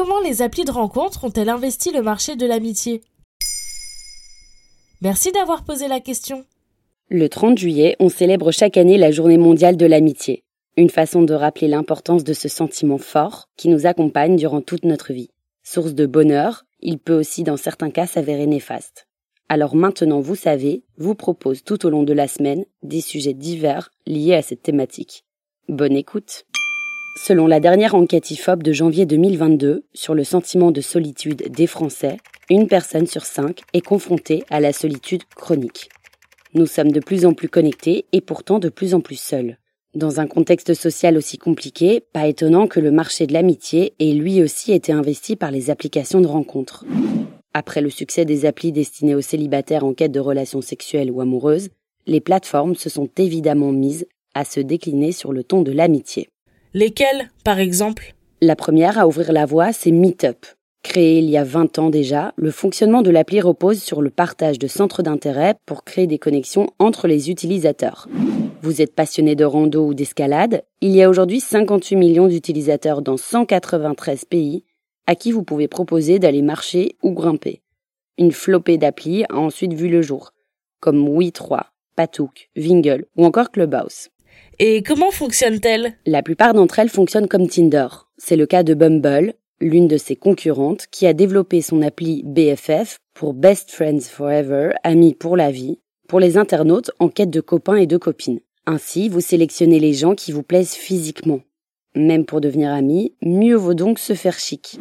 Comment les applis de rencontre ont-elles investi le marché de l'amitié? Merci d'avoir posé la question. Le 30 juillet, on célèbre chaque année la journée mondiale de l'amitié, une façon de rappeler l'importance de ce sentiment fort qui nous accompagne durant toute notre vie. Source de bonheur, il peut aussi dans certains cas s'avérer néfaste. Alors maintenant, vous savez, vous propose tout au long de la semaine des sujets divers liés à cette thématique. Bonne écoute Selon la dernière enquête IFOP de janvier 2022 sur le sentiment de solitude des Français, une personne sur cinq est confrontée à la solitude chronique. Nous sommes de plus en plus connectés et pourtant de plus en plus seuls. Dans un contexte social aussi compliqué, pas étonnant que le marché de l'amitié ait lui aussi été investi par les applications de rencontres. Après le succès des applis destinées aux célibataires en quête de relations sexuelles ou amoureuses, les plateformes se sont évidemment mises à se décliner sur le ton de l'amitié. Lesquelles, par exemple? La première à ouvrir la voie, c'est Meetup. Créé il y a 20 ans déjà, le fonctionnement de l'appli repose sur le partage de centres d'intérêt pour créer des connexions entre les utilisateurs. Vous êtes passionné de rando ou d'escalade, il y a aujourd'hui 58 millions d'utilisateurs dans 193 pays à qui vous pouvez proposer d'aller marcher ou grimper. Une flopée d'applis a ensuite vu le jour, comme Wii3, Patouk, Wingle ou encore Clubhouse. Et comment fonctionnent-elles La plupart d'entre elles fonctionnent comme Tinder. C'est le cas de Bumble, l'une de ses concurrentes, qui a développé son appli BFF pour Best Friends Forever, amis pour la vie, pour les internautes en quête de copains et de copines. Ainsi, vous sélectionnez les gens qui vous plaisent physiquement. Même pour devenir amis, mieux vaut donc se faire chic.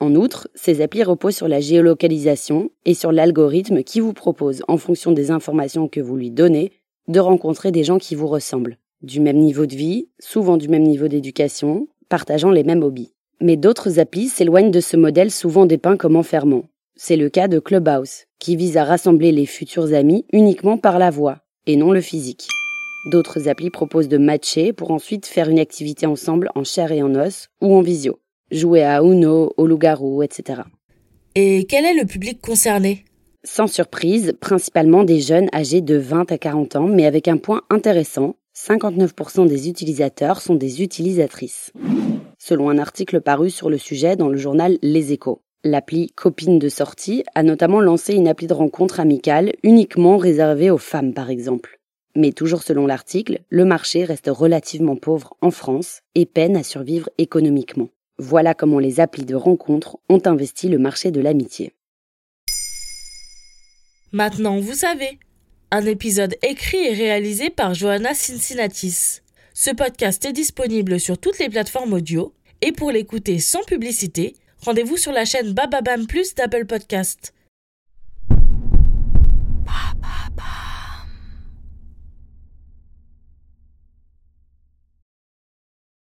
En outre, ces applis reposent sur la géolocalisation et sur l'algorithme qui vous propose, en fonction des informations que vous lui donnez, de rencontrer des gens qui vous ressemblent, du même niveau de vie, souvent du même niveau d'éducation, partageant les mêmes hobbies. Mais d'autres applis s'éloignent de ce modèle souvent dépeint comme enfermant. C'est le cas de Clubhouse, qui vise à rassembler les futurs amis uniquement par la voix, et non le physique. D'autres applis proposent de matcher pour ensuite faire une activité ensemble en chair et en os ou en visio. Jouer à Uno, au loup-garou, etc. Et quel est le public concerné? Sans surprise, principalement des jeunes âgés de 20 à 40 ans, mais avec un point intéressant, 59% des utilisateurs sont des utilisatrices. Selon un article paru sur le sujet dans le journal Les Échos. L'appli Copine de sortie a notamment lancé une appli de rencontre amicale uniquement réservée aux femmes par exemple. Mais toujours selon l'article, le marché reste relativement pauvre en France et peine à survivre économiquement. Voilà comment les applis de rencontre ont investi le marché de l'amitié. Maintenant, vous savez. Un épisode écrit et réalisé par Johanna Cincinnatis. Ce podcast est disponible sur toutes les plateformes audio et pour l'écouter sans publicité, rendez-vous sur la chaîne Bababam Plus d'Apple Podcast.